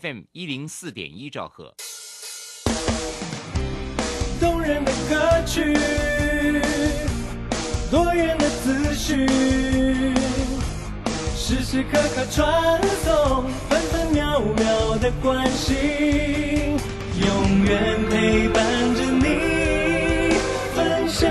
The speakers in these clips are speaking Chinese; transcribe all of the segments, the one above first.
FM 一零四点一兆赫。动人的歌曲，多元的资讯，时时刻刻传送，分分秒秒的关心，永远陪伴着你，分享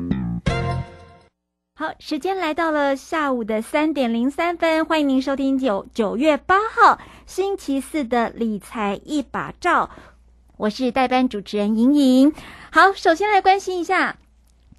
好，时间来到了下午的三点零三分，欢迎您收听九九月八号星期四的理财一把照，我是代班主持人莹莹。好，首先来关心一下。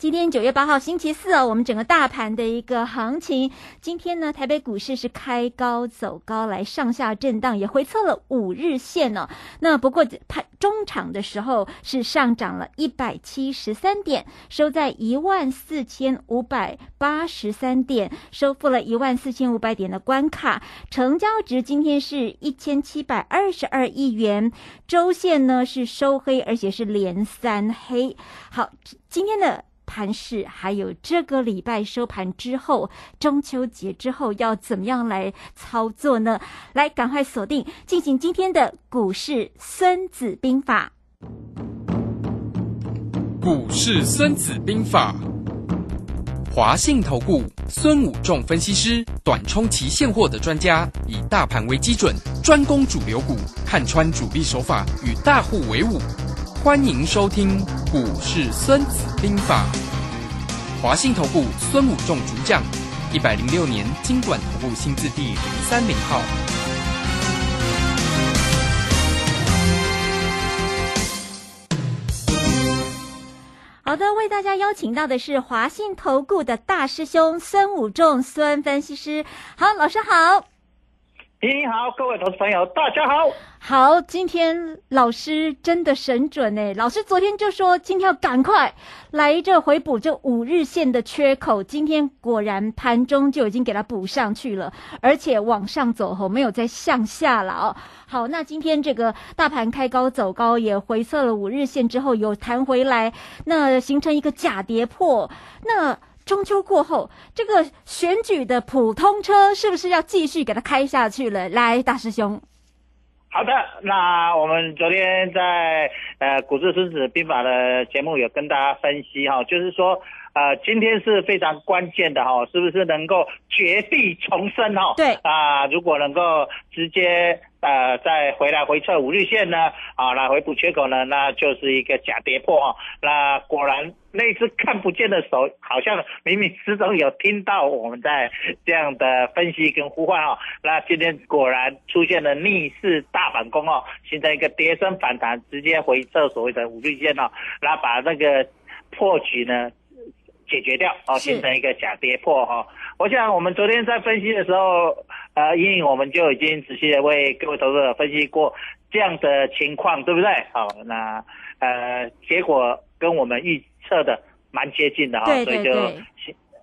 今天九月八号星期四哦，我们整个大盘的一个行情，今天呢，台北股市是开高走高，来上下震荡，也回测了五日线哦。那不过盘中场的时候是上涨了一百七十三点，收在一万四千五百八十三点，收复了一万四千五百点的关卡。成交值今天是一千七百二十二亿元，周线呢是收黑，而且是连三黑。好，今天的。盘市，还有这个礼拜收盘之后，中秋节之后要怎么样来操作呢？来，赶快锁定进行今天的股市孙子兵法。股市孙子兵法，华信投顾孙武仲分析师，短冲期现货的专家，以大盘为基准，专攻主流股，看穿主力手法，与大户为伍。欢迎收听《股市孙子兵法》，华信投顾孙武仲主讲，一百零六年经管投顾新字第零三零号。好的，为大家邀请到的是华信投顾的大师兄孙武仲孙分析师。好，老师好。你好，各位投资朋友，大家好。好，今天老师真的神准哎！老师昨天就说今天要赶快来这回补这五日线的缺口，今天果然盘中就已经给它补上去了，而且往上走后没有再向下了哦。好，那今天这个大盘开高走高，也回测了五日线之后有弹回来，那形成一个假跌破，那。中秋过后，这个选举的普通车是不是要继续给它开下去了？来，大师兄。好的，那我们昨天在呃《股市孙子兵法》的节目有跟大家分析哈，就是说呃今天是非常关键的哈，是不是能够绝地重生哈？对啊，如果能够直接。呃，再回来回测五日线呢，啊，来回补缺口呢，那就是一个假跌破啊。那果然那只看不见的手，好像冥冥之中有听到我们在这样的分析跟呼唤哦。那今天果然出现了逆势大反攻哦，形成一个跌升反弹，直接回测所谓的五日线哦，那把那个破局呢解决掉哦，形成一个假跌破哈。我想我们昨天在分析的时候。呃，因为我们就已经仔细的为各位投资者分析过这样的情况，对不对？好，那呃，结果跟我们预测的蛮接近的哈，所以就，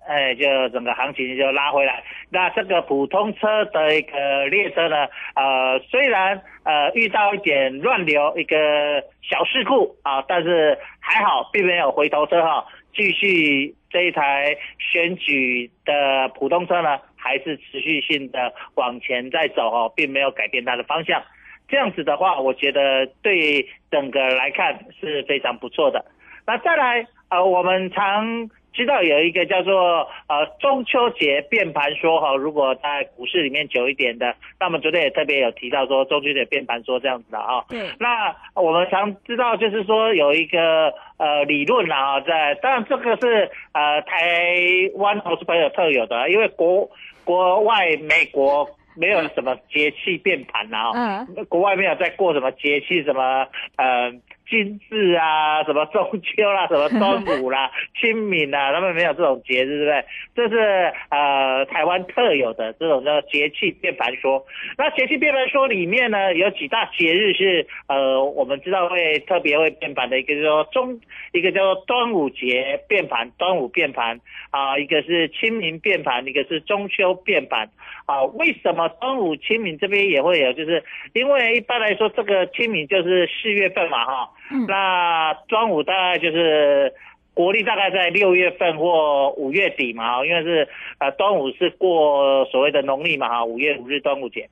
哎，就整个行情就拉回来。那这个普通车的一个列车呢，呃，虽然呃遇到一点乱流一个小事故啊，但是还好，并没有回头车哈，继续这一台选举的普通车呢。还是持续性的往前在走哦，并没有改变它的方向。这样子的话，我觉得对整个来看是非常不错的。那再来，呃，我们常知道有一个叫做呃中秋节变盘说哈，如果在股市里面久一点的，那么昨天也特别有提到说中秋节变盘说这样子的啊。对，那我们常知道就是说有一个呃理论啦啊，在当然这个是呃台湾投资朋友特有的，因为国国外美国没有什么节气变盘啦啊。嗯，国外没有在过什么节气，什么呃金日啊，什么中秋啦，什么端午啦、清明啦，他们没有这种节日，对不对？这是呃台湾特有的这种叫节气变盘说。那节气变盘说里面呢，有几大节日是呃我们知道会特别会变盘的，一个叫做中，一个叫做端午节变盘，端午变盘啊、一个是清明变盘，一个是中秋变盘。啊，为什么端午、清明这边也会有？就是因为一般来说，这个清明就是四月份嘛，哈，嗯那端午大概就是国历大概在六月份或五月底嘛，哈，因为是呃端午是过所谓的农历嘛，哈，五月五日端午节。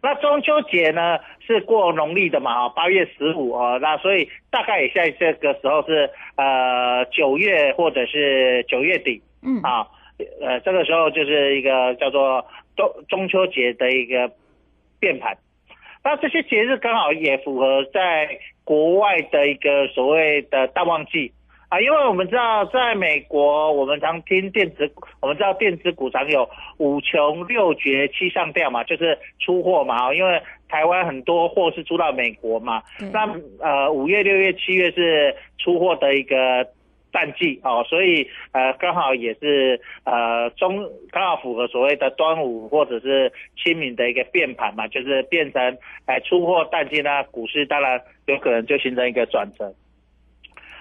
那中秋节呢是过农历的嘛，哈，八月十五啊，那所以大概也在这个时候是呃九月或者是九月底，嗯，啊，呃，这个时候就是一个叫做中中秋节的一个变盘。那这些节日刚好也符合在国外的一个所谓的淡旺季啊，因为我们知道在美国，我们常听电子，我们知道电子股常有五穷六绝七上吊嘛，就是出货嘛，因为台湾很多货是出到美国嘛，那呃五月、六月、七月是出货的一个淡季哦，所以呃刚好也是呃中刚好符合所谓的端午或者是清明的一个变盘嘛，就是变成呃出货淡季呢，股市当然有可能就形成一个转折。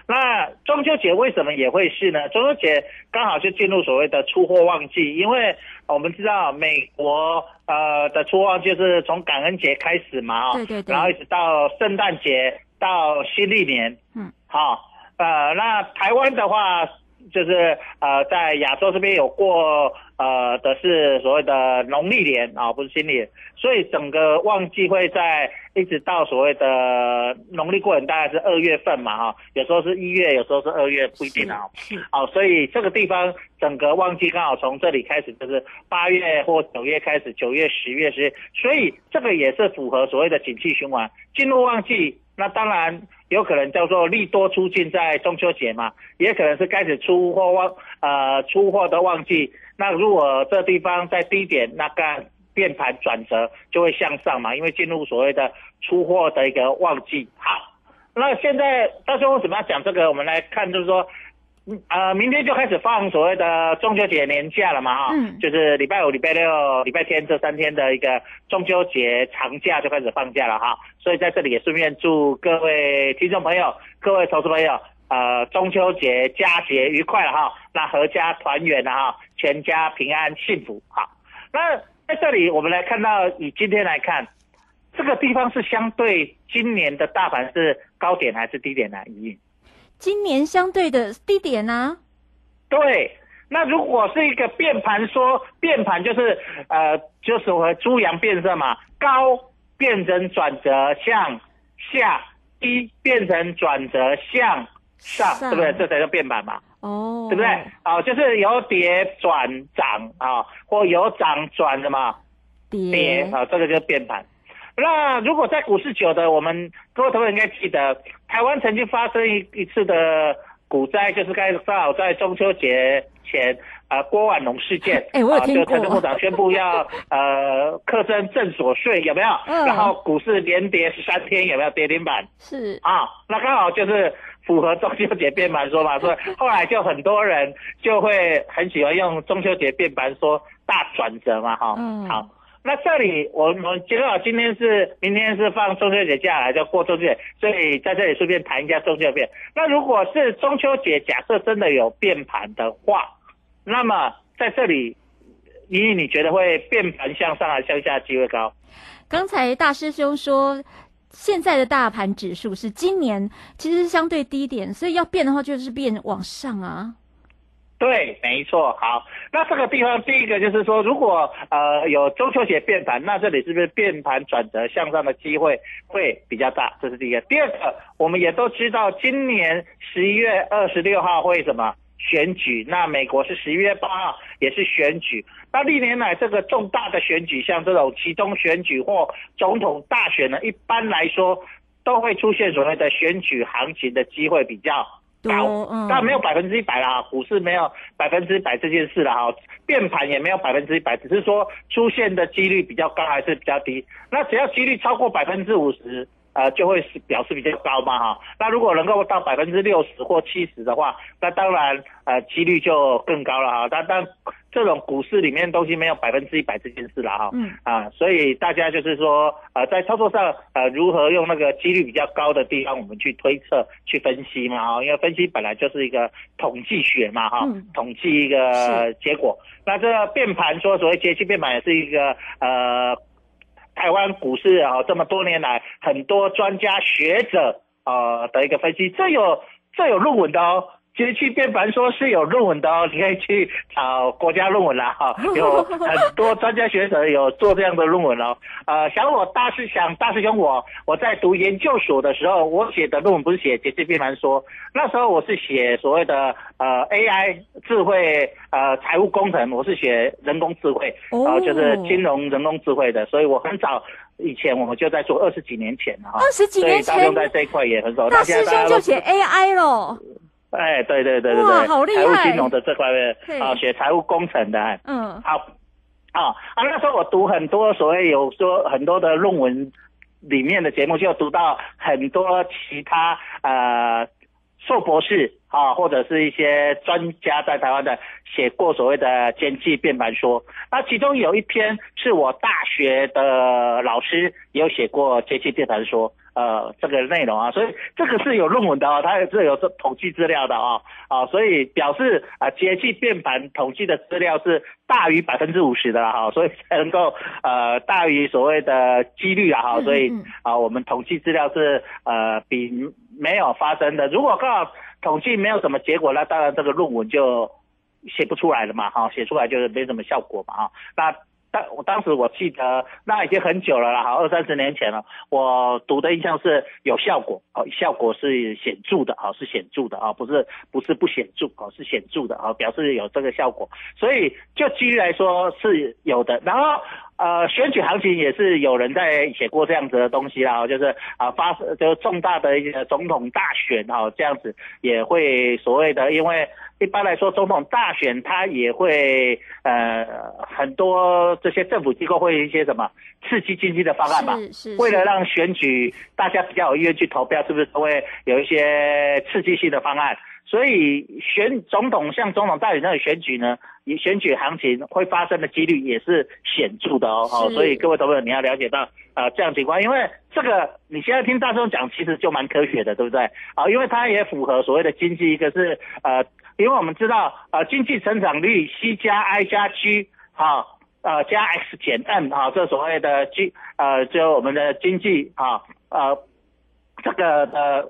那中秋节为什么也会是呢？中秋节刚好就进入所谓的出货旺季，因为我们知道美国呃的出货旺季是从感恩节开始嘛，哦对对对然后一直到圣诞节到新历年，嗯，好、呃，那台湾的话就是呃在亚洲这边有过呃的是所谓的农历年啊、不是新年，所以整个旺季会在一直到所谓的农历过年大概是二月份嘛哈、有时候是一月，有时候是二月，不一定啊。是好、所以这个地方整个旺季刚好从这里开始，就是八月或九月开始，九月、十月、十月，所以这个也是符合所谓的景气循环。进入旺季，那当然有可能叫做利多出尽在中秋节嘛，也可能是开始出货旺呃出货的旺季。那如果这地方在低点，那个变盘转折就会向上嘛，因为进入所谓的出货的一个旺季。好，那现在到时候为什么要讲这个？我们来看，就是说，呃，明天就开始放所谓的中秋节年假了嘛，哈、嗯就是礼拜五、礼拜六、礼拜天这三天的一个中秋节长假就开始放假了哈。所以在这里也顺便祝各位听众朋友、各位投资朋友，呃，中秋节佳节愉快了哈，那阖家团圆了哈，全家平安幸福哈。那在这里我们来看到，以今天来看，这个地方是相对今年的大盘是高点还是低点呢？一今年相对的低点啊，对，那如果是一个变盘说，变盘就是呃，就是和猪羊变色嘛，高变成转折向下，低变成转折向上，上对不对？这才叫变盘嘛。哦，对不对？啊、就是由跌转涨啊，或由涨转什么跌跌啊，这个就是变盘。那如果在股市久的，我们各位同学应该记得，台湾曾经发生一一次的股灾，就是刚刚好在中秋节前，呃，郭婉龙事件，哎我有啊听过就财政部长宣布要呃课征正所税，有没有？嗯然后股市连跌十三天，有没有跌停板？是啊，那刚好就是符合中秋节变盘说嘛，所以后来就很多人就会很喜欢用中秋节变盘说大转折嘛，哈、嗯好。那这里我们刚好今天是明天是放中秋节假来就过中秋节，所以在这里顺便谈一下中秋节。那如果是中秋节，假设真的有变盘的话，那么在这里，妮妮你觉得会变盘向上还是向下机会高？刚才大师兄说，现在的大盘指数是今年其实是相对低点，所以要变的话就是变往上啊。对，没错。好，那这个地方第一个就是说，如果呃有中秋节变盘，那这里是不是变盘转折向上的机会会比较大？这是第一个。第二个，我们也都知道，今年十一月二十六号会什么选举？那美国是十一月八号也是选举。那历年来这个重大的选举，像这种其中选举或总统大选呢，一般来说都会出现所谓的选举行情的机会比较。高，嗯但没有百分之一百啦，股市没有百分之一百这件事了哈，变盘也没有百分之一百，只是说出现的几率比较高还是比较低。那只要几率超过百分之五十，呃，就会是表示比较高嘛哈。那如果能够到百分之六十或七十的话，那当然呃几率就更高了哈。但但这种股市里面东西没有百分之一百这件事了哈。嗯啊，所以大家就是说，呃，在操作上，呃，如何用那个几率比较高的地方，我们去推测、去分析嘛，哈，因为分析本来就是一个统计学嘛，哈，嗯统计一个结果。那这个变盘说所谓节气变盘也是一个呃，台湾股市啊、这么多年来很多专家学者呃的一个分析，这有这有论文的哦。节气变盘说是有论文的哦，你可以去找国家论文啦哈，有很多专家学者有做这样的论文哦。呃，想我大师想大师兄我我在读研究所的时候，我写的论文不是写节气变盘说，那时候我是写所谓的呃 AI 智慧呃财务工程，我是写人工智慧，然呃就是金融人工智慧的，所以我很早以前我们就在做，二十几年前了哈，二十几年前大众在这一块也很少，大师兄就写 AI 咯。哎，对对对对对，好厉害财务金融的这块的啊，学财务工程的，哎嗯。好，啊啊，那时候我读很多所谓有说很多的论文里面的节目，就读到很多其他呃硕博士啊，或者是一些专家在台湾的写过所谓的经济变盘说，那其中有一篇是我大学的老师也有写过节气变盘说。呃，这个内容啊，所以这个是有论文的哦，它也是有这统计资料的啊、啊，所以表示啊，节气变盘统计的资料是大于百分之五十的啦哈、所以才能够呃大于所谓的几率啊哈、所以啊，我们统计资料是呃比没有发生的，如果刚好统计没有什么结果，那当然这个论文就写不出来了嘛哈、写出来就是没什么效果嘛哈、那。当我当时我记得那已经很久了啦，哈，二三十年前了。我读的印象是有效果，哦，效果是显著的，哦，是显著的啊，不是不是不显著，哦，是显著的啊，表示有这个效果。所以就几率来说是有的。然后呃，选举行情也是有人在写过这样子的东西啦，就是啊发就是重大的一个总统大选哈，这样子也会所谓的，因为一般来说总统大选它也会呃很多这些政府机构会有一些什么刺激经济的方案嘛，是是为了让选举大家比较有意愿去投票，是不是都会有一些刺激性的方案？所以选总统像总统大选那种选举呢，你选举行情会发生的几率也是显著的哦。哦，所以各位投朋友你要了解到呃这样情况，因为这个你现在听大众讲，其实就蛮科学的，对不对？啊，因为它也符合所谓的经济，一个是呃，因为我们知道呃经济成长率 C 加 I 加 G 好、呃加 X 减 M 哈、这所谓的 G 呃就我们的经济哈呃这个呃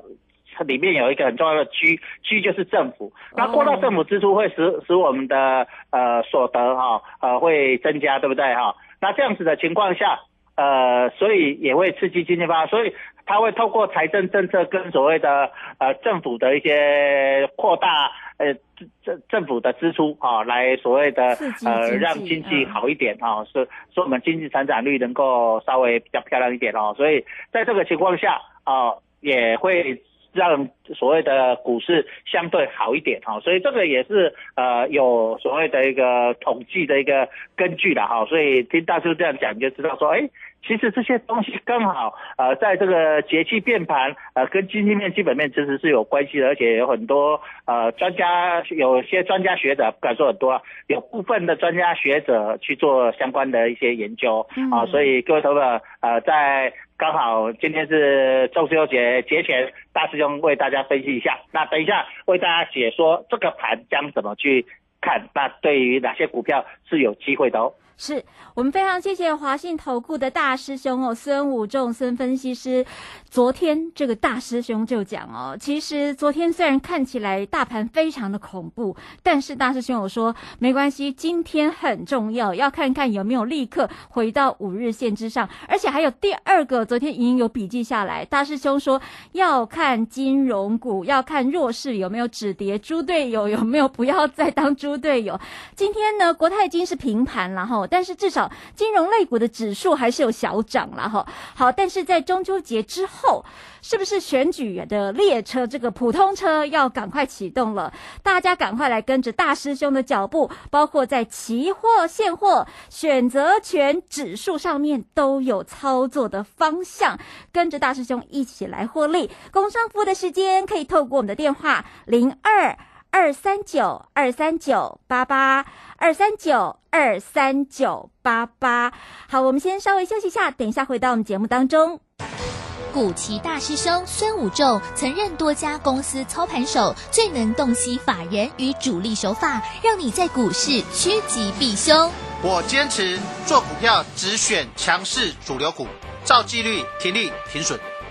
里面有一个很重要的 G，G 就是政府。那扩大政府支出会使使我们的呃所得哈呃会增加，对不对哈？那这样子的情况下，呃，所以也会刺激经济发展，所以它会透过财政政策跟所谓的呃政府的一些扩大呃政政政府的支出啊，来所谓的呃让经济嗯好一点啊，所以说我们经济成长率能够稍微比较漂亮一点哦，所以在这个情况下啊，也会让所谓的股市相对好一点哈、所以这个也是呃有所谓的一个统计的一个根据的哈、所以听大叔这样讲，就知道说，哎，其实这些东西刚好呃在这个节气变盘呃跟经济面、基本面其实是有关系的，而且有很多呃专家，有些专家学者不敢说很多啊，有部分的专家学者去做相关的一些研究啊、所以各位投友呃在。刚好今天是中秋节节前，大师兄为大家分析一下。那等一下为大家解说这个盘将怎么去看，那对于哪些股票是有机会的哦。是我们非常谢谢华信投顾的大师兄哦，孙武仲孙分析师。昨天这个大师兄就讲哦，其实昨天虽然看起来大盘非常的恐怖，但是大师兄有说没关系，今天很重要，要看看有没有立刻回到五日线之上，而且还有第二个，昨天已经有笔记下来，大师兄说要看金融股，要看弱势有没有止跌，猪队友有没有不要再当猪队友。今天呢，国泰金是平盘了但是至少金融类股的指数还是有小涨了哈。好，但是在中秋节之后。后是不是选举的列车这个普通车要赶快启动了？大家赶快来跟着大师兄的脚步，包括在期货、现货、选择权指数上面都有操作的方向，跟着大师兄一起来获利。工商服务的时间可以透过我们的电话零二二三九二三九八八二三九二三九八八。好，我们先稍微休息一下，等一下回到我们节目当中。古奇大师兄孙武仲曾任多家公司操盘手，最能洞悉法人与主力手法，让你在股市趋吉避凶。我坚持做股票只选强势主流股，照纪律停利停损。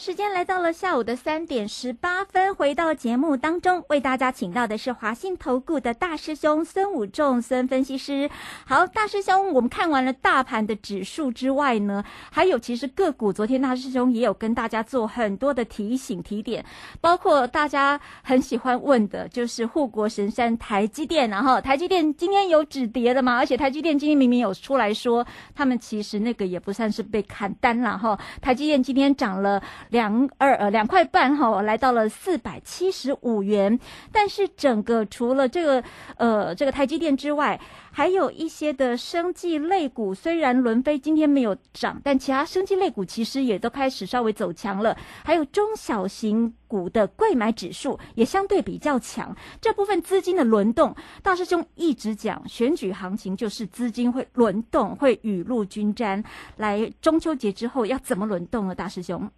时间来到了下午的三点十八分，回到节目当中，为大家请到的是华信投顾的大师兄孙武仲孙分析师。好，大师兄，我们看完了大盘的指数之外呢，还有其实个股，昨天大师兄也有跟大家做很多的提醒提点，包括大家很喜欢问的，就是护国神山台积电，然后台积电今天有止跌的嘛？而且台积电今天明明有出来说，他们其实那个也不算是被砍单了哈。台积电今天涨了。两二呃两块半哈，来到了四百七十五元。但是整个除了这个呃这个台积电之外，还有一些的生技类股，虽然伦飞今天没有涨，但其他生技类股其实也都开始稍微走强了。还有中小型股的贵买指数也相对比较强。这部分资金的轮动，大师兄一直讲，选举行情就是资金会轮动，会雨露均沾。来中秋节之后要怎么轮动呢？大师兄？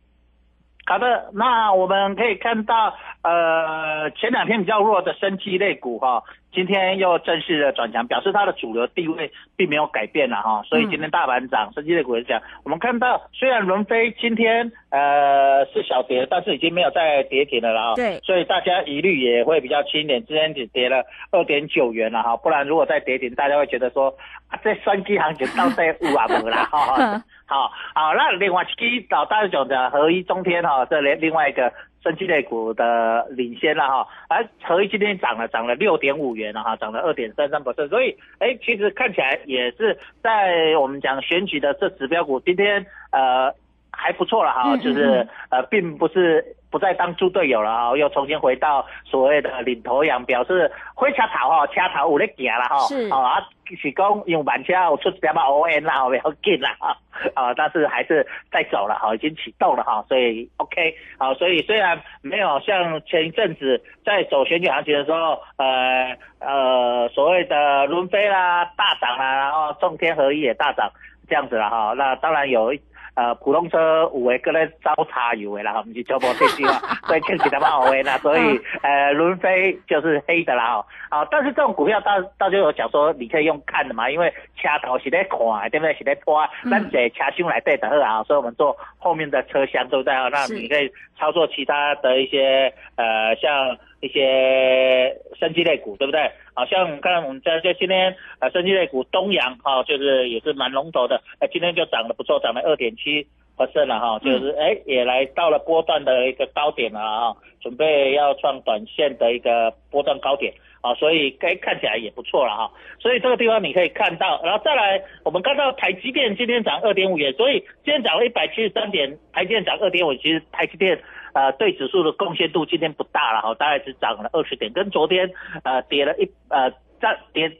好的，那我们可以看到，呃，前两天比较弱的生机类股哈，今天又正式的转强，表示它的主流地位并没有改变了哈，所以今天大盘涨，升机类股也涨。我们看到，虽然伦飞今天呃是小跌，但是已经没有再跌停了啊，对，所以大家疑虑也会比较轻一点，今天只跌了二点九元了哈，不然如果再跌停，大家会觉得说，啊，这三机行情到底有啊无啦哈。好好，那另外一支老大讲的合一中天哈，这另另外一个升级类股的领先了哈，而合一今天涨了，涨了六点五元了哈，涨了二点三三。百分，所以哎，其实看起来也是在我们讲选举的这指标股，今天呃还不错了哈，就是呃并不是。不再当猪队友了哈，又重新回到所谓的领头羊，表示会车头哈，车头有咧行了哈，是啊，是讲用慢车有出点嘛 O N 啦，不要紧啦哈，啊，但是还是在走了哈，已经启动了哈，所以 OK，好，所以虽然没有像前一阵子在走选举行情的时候，呃呃，所谓的轮飞啦大涨啦，然后中天合一也大涨这样子了哈，那当然有。呃，普通车有诶，搁咧招差油诶啦，哈，毋是超波电机嘛，所以看起来蛮好诶啦，所以呃，轮飞就是黑的啦，啊，但是这种股票大大家有讲说，你可以用看的嘛，因为车头是在看，对不对？是在拖，咱在车厢来对的啊，所以我们做后面的车厢都在啊，那你可以操作其他的一些呃，像。一些生机类股，对不对？好像看我们在在今天呃，生机类股东阳哈，就是也是蛮龙头的，哎，今天就涨得不错，涨了二点七 percent 了哈，就是哎也来到了波段的一个高点了啊，准备要创短线的一个波段高点啊，所以该看起来也不错了哈，所以这个地方你可以看到，然后再来我们看到台积电今天涨二点五元，所以今天涨了一百七十三点，台积电涨二点五，其实台积电。呃，对指数的贡献度今天不大了哈，大概只涨了二十点，跟昨天呃跌了一呃涨跌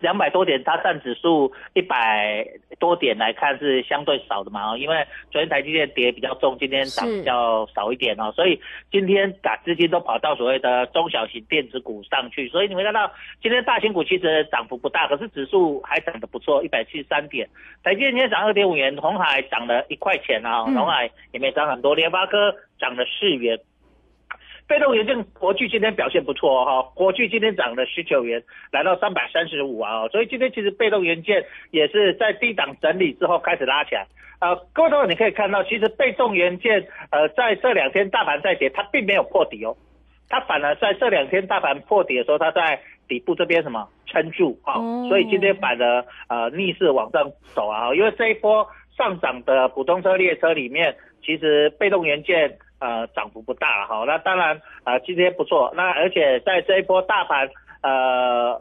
两百多点，它占指数一百多点来看是相对少的嘛，哦，因为昨天台积电跌比较重，今天涨比较少一点哦，所以今天把资金都跑到所谓的中小型电子股上去，所以你会看到今天大型股其实涨幅不大，可是指数还涨得不错，一百七十三点，台积电今天涨二点五元，红海涨了一块钱啊，红海也没涨很多，联发科涨了四元。被动元件国巨今天表现不错哈，国巨今天涨了十九元，来到三百三十五啊，所以今天其实被动元件也是在低档整理之后开始拉起来。呃，各位朋友你可以看到，其实被动元件呃在这两天大盘在跌，它并没有破底哦，它反而在这两天大盘破底的时候，它在底部这边什么撑住啊，所以今天反而呃逆势往上走啊，因为这一波上涨的普通车列车里面，其实被动元件。呃，涨幅不大了哈，那当然，呃，今天不错，那而且在这一波大盘，呃，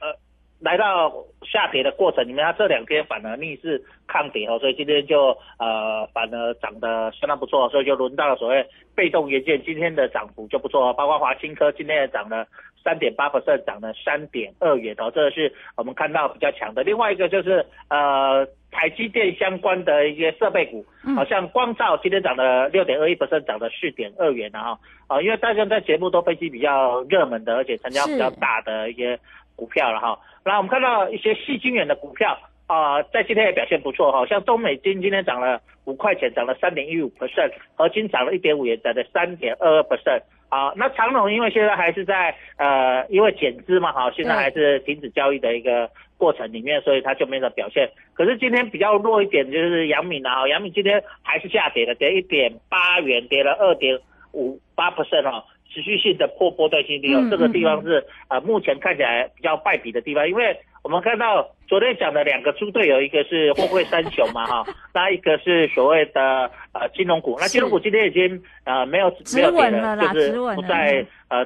呃，来到下跌的过程里面，它这两天反而逆势抗跌哦，所以今天就呃反而涨得相当不错，所以就轮到了所谓被动元件今天的涨幅就不错，包括华新科今天也涨了。三点八 percent 涨了三点二元哦，这个是我们看到比较强的。另外一个就是呃台积电相关的一些设备股，好像光照今天涨了六点二一 percent，涨了四点二元了哈。啊，因为大家在节目都分析比较热门的，而且成交比较大的一些股票了哈。那我们看到一些细晶圆的股票啊，在今天也表现不错哈，像中美金今天涨了五块钱，涨了三点一五 percent，合金涨了一点五元，涨了三点二二 percent。好，那长隆因为现在还是在呃，因为减资嘛，哈，现在还是停止交易的一个过程里面，所以它就没有表现。可是今天比较弱一点就是杨敏啊，杨敏今天还是下跌的，跌一点八元，跌了二点五八 percent 哦，持续性的破波段新低哦，这个地方是呃目前看起来比较败笔的地方，因为。我们看到昨天讲的两个猪队友，一个是货柜三雄嘛，哈，那一个是所谓的呃金融股。那金融股今天已经呃没有没有跌了，就是不再呃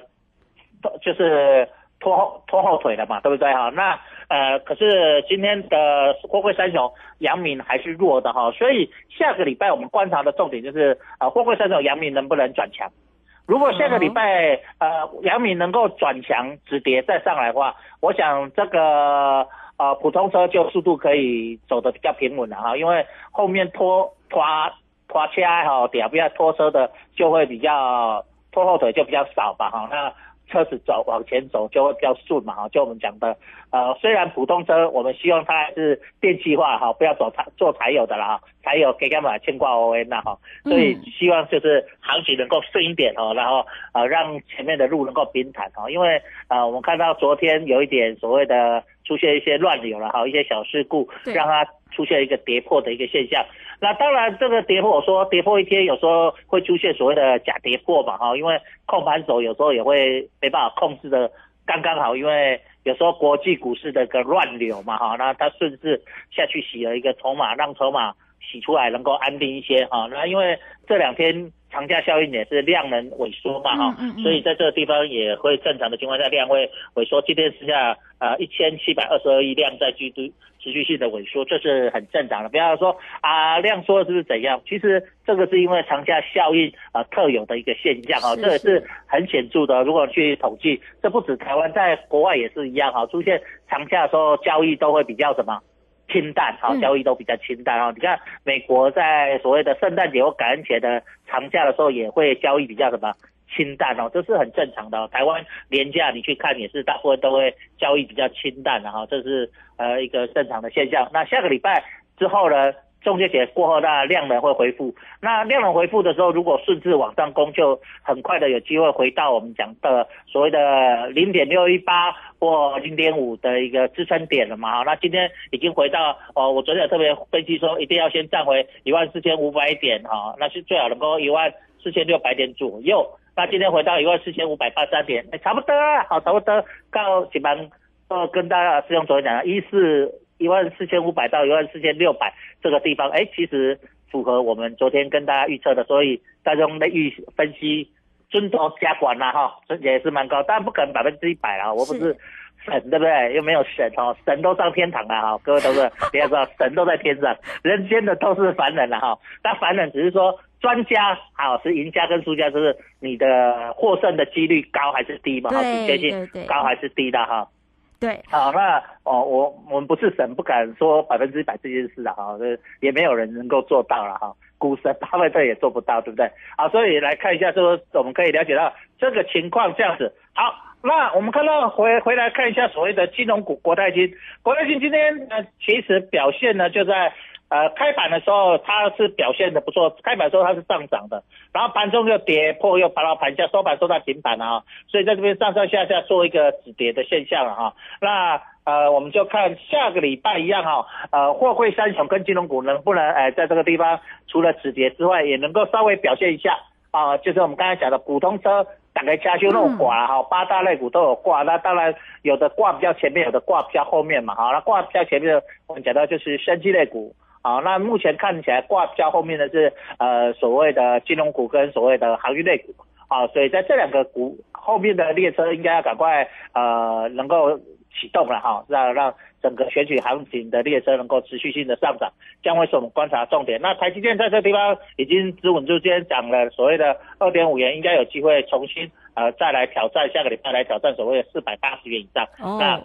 就是拖后拖后腿了嘛，对不对哈？那呃可是今天的货柜三雄阳明还是弱的哈，所以下个礼拜我们观察的重点就是呃货柜三雄阳明能不能转强？如果下个礼拜呃阳明能够转强止跌再上来的话，我想这个呃普通车就速度可以走得比较平稳了哈，因为后面拖拖拖车哈，底下不要拖车的就会比较拖后腿就比较少吧哈那。车子走往前走就会比较顺嘛哈，就我们讲的，呃，虽然普通车我们希望它是电气化哈，不要走柴做柴油的了哈，柴油可以干嘛牵挂 O N 呐哈，所以希望就是行情能够顺一点哦，然后呃让前面的路能够平坦哈，因为呃我们看到昨天有一点所谓的出现一些乱流了哈，一些小事故让它出现一个跌破的一个现象。那当然，这个跌破，我说跌破一天，有时候会出现所谓的假跌破嘛，哈，因为控盘手有时候也会没办法控制的刚刚好，因为有时候国际股市的个乱流嘛，哈，那他顺势下去洗了一个筹码，让筹码洗出来能够安定一些，哈，那因为这两天。长假效应也是量能萎缩嘛哈，所以在这个地方也会正常的情况下量会萎缩。今天剩下呃一千七百二十二亿量在居度持续性的萎缩，这是很正常的。不要说啊量缩是不是怎样？其实这个是因为长假效应啊特有的一个现象啊，这也是很显著的。如果去统计，这不止台湾，在国外也是一样哈，出现长假的时候交易都会比较什么？清淡，好，交易都比较清淡啊。你看，美国在所谓的圣诞节或感恩节的长假的时候，也会交易比较什么清淡哦，这是很正常的。台湾年假你去看也是大部分都会交易比较清淡的哈，这是呃一个正常的现象。那下个礼拜之后呢？中秋节过后，那量能会恢复。那量能恢复的时候，如果顺势往上攻，就很快的有机会回到我们讲的所谓的零点六一八或零点五的一个支撑点了嘛？那今天已经回到哦，我昨天特别分析说，一定要先站回一万四千五百点哈，那是最好能够一万四千六百点左右。那今天回到一万四千五百八十三点，哎，差不多啊，好，差不多。告几班，呃，跟大家师兄昨天讲的，一四。一万四千五百到一万四千六百这个地方，哎，其实符合我们昨天跟大家预测的，所以大众的预分析尊重加管啦哈，这也是蛮高，但不可能百分之一百啊，我不是神对不对？又没有神哦，神都上天堂了哈，各位都是 不要说神都在天上，人间的都是凡人了哈，但凡人只是说专家好是赢家跟输家，就是你的获胜的几率高还是低嘛？哈，直接性高还是低的哈。对，好，那哦，我我们不是神，不敢说百分之百这件事啊，哈，这也没有人能够做到了哈。股神巴菲特也做不到，对不对？好，所以来看一下，说我们可以了解到这个情况这样子。好，那我们看到回回来看一下所谓的金融股国泰金，国泰金今天呃其实表现呢就在。呃，开盘的时候它是表现的不错，开盘的时候它是上涨的，然后盘中又跌破，又爬到盘下，收盘收在平盘啊，所以在这边上上下下做一个止跌的现象了哈。那呃，我们就看下个礼拜一样哈，呃，货柜三雄跟金融股能不能哎在这个地方除了止跌之外，也能够稍微表现一下啊，就是我们刚才讲的普通车打开加修那种挂哈，八大类股都有挂，那当然有的挂比较前面，有的挂比较后面嘛，好，那挂比较前面的我们讲到就是升级类股。好，那目前看起来挂比较后面的是呃所谓的金融股跟所谓的航运类股，啊，所以在这两个股后面的列车应该要赶快呃能够启动了哈，让让整个选举行情的列车能够持续性的上涨，将会是我们观察重点。那台积电在这地方已经止稳住，今天涨了所谓的二点五元，应该有机会重新呃再来挑战下个礼拜来挑战所谓的四百八十元以上。那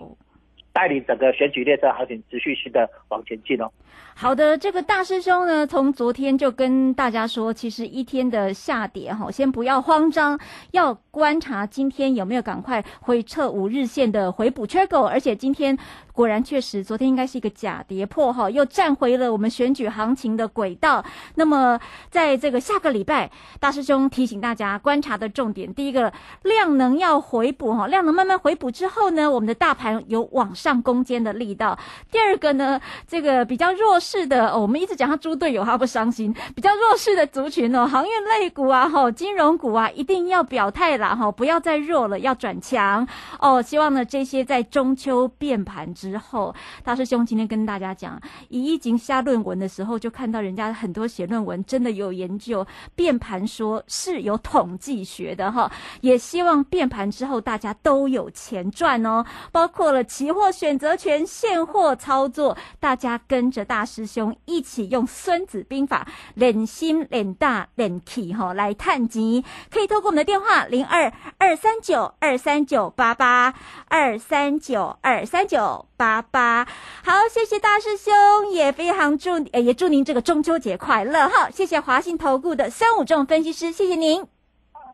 带领整个选举列车行情持续性的往前进哦。好的，这个大师兄呢，从昨天就跟大家说，其实一天的下跌哈，先不要慌张，要观察今天有没有赶快回撤五日线的回补缺口，而且今天果然确实，昨天应该是一个假跌破哈，又站回了我们选举行情的轨道。那么在这个下个礼拜，大师兄提醒大家观察的重点，第一个量能要回补哈，量能慢慢回补之后呢，我们的大盘有往上攻坚的力道。第二个呢，这个比较弱势。是的，我们一直讲他猪队友，他不伤心。比较弱势的族群哦，航运类股啊，哈，金融股啊，一定要表态啦，哈，不要再弱了，要转强哦。希望呢，这些在中秋变盘之后，大师兄今天跟大家讲，以一经下论文的时候，就看到人家很多写论文，真的有研究变盘，说是有统计学的哈。也希望变盘之后，大家都有钱赚哦，包括了期货、选择权、现货操作，大家跟着大师。师兄一起用《孙子兵法》练心练大练气哈来探钱，可以透过我们的电话零二二三九二三九八八二三九二三九八八。好，谢谢大师兄，也非常祝也祝您这个中秋节快乐哈！谢谢华信投顾的孙武仲分析师，谢谢您。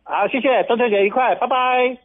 好，谢谢中秋节愉快，拜拜。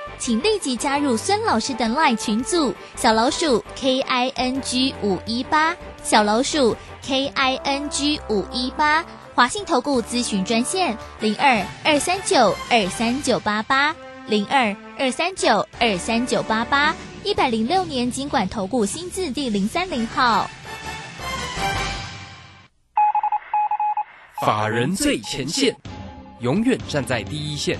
请立即加入孙老师的 LINE 群组，小老鼠 K I N G 五一八，小老鼠 K I N G 五一八，华信投顾咨询专线零二二三九二三九八八零二二三九二三九八八，一百零六年经管投顾新字第零三零号。法人最前线，永远站在第一线。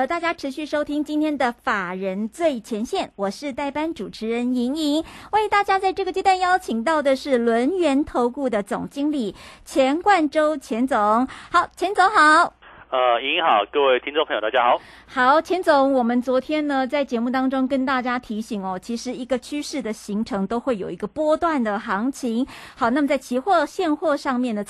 呃大家持续收听今天的法人最前线，我是代班主持人莹莹，为大家在这个阶段邀请到的是轮源投顾的总经理钱冠洲钱总，好，钱总好。呃，莹莹好，各位听众朋友，大家好。好，钱总，我们昨天呢在节目当中跟大家提醒哦，其实一个趋势的形成都会有一个波段的行情。好，那么在期货现货上面呢。